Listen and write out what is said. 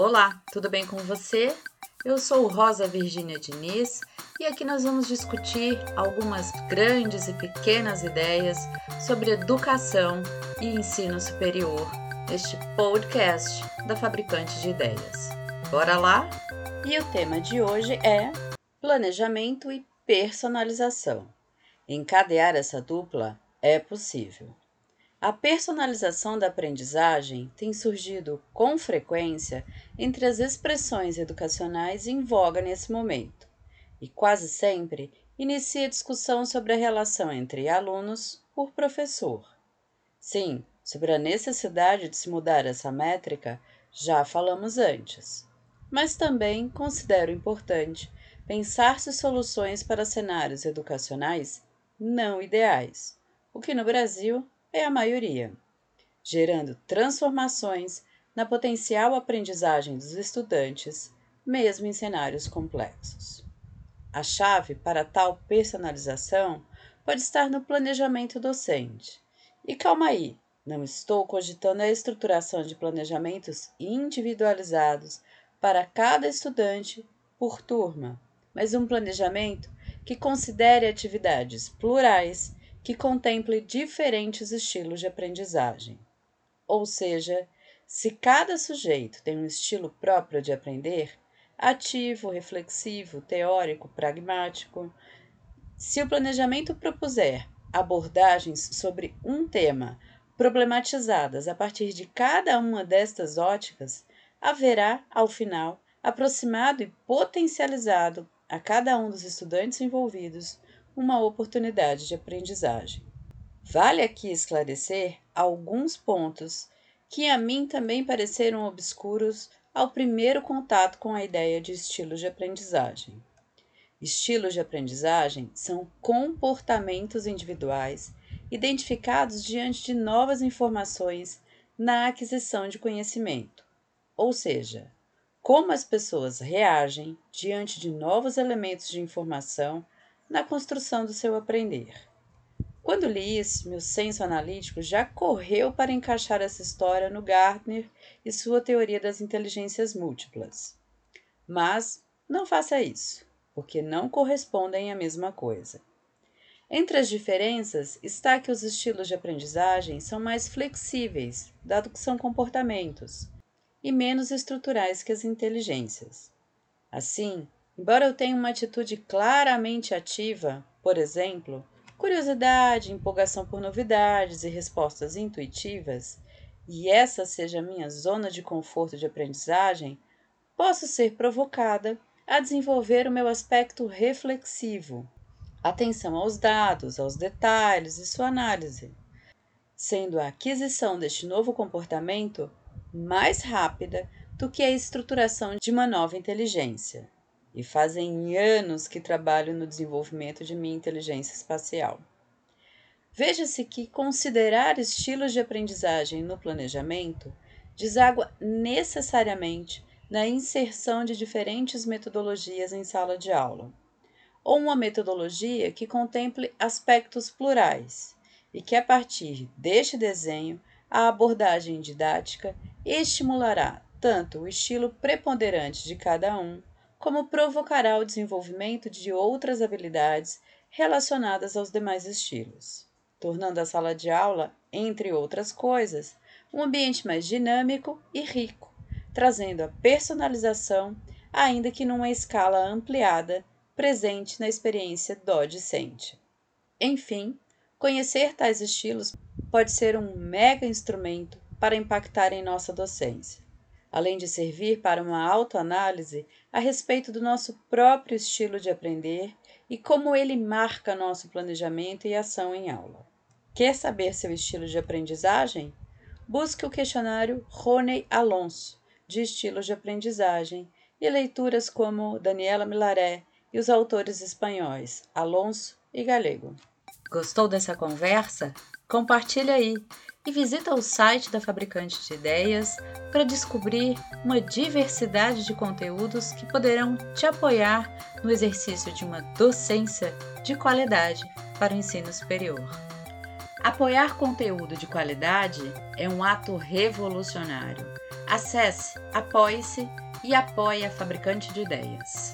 Olá, tudo bem com você? Eu sou Rosa Virgínia Diniz e aqui nós vamos discutir algumas grandes e pequenas ideias sobre educação e ensino superior neste podcast da Fabricante de Ideias. Bora lá? E o tema de hoje é planejamento e personalização. Encadear essa dupla é possível. A personalização da aprendizagem tem surgido com frequência entre as expressões educacionais em voga nesse momento, e quase sempre inicia discussão sobre a relação entre alunos por professor. Sim, sobre a necessidade de se mudar essa métrica já falamos antes, mas também considero importante pensar-se soluções para cenários educacionais não ideais, o que no Brasil é a maioria, gerando transformações na potencial aprendizagem dos estudantes, mesmo em cenários complexos. A chave para tal personalização pode estar no planejamento docente. E calma aí, não estou cogitando a estruturação de planejamentos individualizados para cada estudante por turma, mas um planejamento que considere atividades plurais que contemple diferentes estilos de aprendizagem. Ou seja, se cada sujeito tem um estilo próprio de aprender, ativo, reflexivo, teórico, pragmático, se o planejamento propuser abordagens sobre um tema problematizadas a partir de cada uma destas óticas, haverá, ao final, aproximado e potencializado a cada um dos estudantes envolvidos uma oportunidade de aprendizagem. Vale aqui esclarecer alguns pontos que a mim também pareceram obscuros ao primeiro contato com a ideia de estilos de aprendizagem. Estilos de aprendizagem são comportamentos individuais identificados diante de novas informações na aquisição de conhecimento, ou seja, como as pessoas reagem diante de novos elementos de informação na construção do seu aprender. Quando li isso, meu senso analítico já correu para encaixar essa história no Gartner e sua teoria das inteligências múltiplas. Mas não faça isso, porque não correspondem à mesma coisa. Entre as diferenças está que os estilos de aprendizagem são mais flexíveis, dado que são comportamentos, e menos estruturais que as inteligências. Assim, Embora eu tenha uma atitude claramente ativa, por exemplo, curiosidade, empolgação por novidades e respostas intuitivas, e essa seja a minha zona de conforto de aprendizagem, posso ser provocada a desenvolver o meu aspecto reflexivo, atenção aos dados, aos detalhes e sua análise, sendo a aquisição deste novo comportamento mais rápida do que a estruturação de uma nova inteligência e fazem anos que trabalho no desenvolvimento de minha inteligência espacial. Veja-se que considerar estilos de aprendizagem no planejamento deságua necessariamente na inserção de diferentes metodologias em sala de aula, ou uma metodologia que contemple aspectos plurais e que, a partir deste desenho, a abordagem didática estimulará tanto o estilo preponderante de cada um, como provocará o desenvolvimento de outras habilidades relacionadas aos demais estilos, tornando a sala de aula, entre outras coisas, um ambiente mais dinâmico e rico, trazendo a personalização, ainda que numa escala ampliada, presente na experiência do discente. Enfim, conhecer tais estilos pode ser um mega instrumento para impactar em nossa docência além de servir para uma autoanálise a respeito do nosso próprio estilo de aprender e como ele marca nosso planejamento e ação em aula. Quer saber seu estilo de aprendizagem? Busque o questionário Rony Alonso, de estilos de aprendizagem, e leituras como Daniela Milaré e os autores espanhóis Alonso e Galego. Gostou dessa conversa? Compartilhe aí e visita o site da Fabricante de Ideias para descobrir uma diversidade de conteúdos que poderão te apoiar no exercício de uma docência de qualidade para o ensino superior. Apoiar conteúdo de qualidade é um ato revolucionário. Acesse, apoie-se e apoie a Fabricante de Ideias.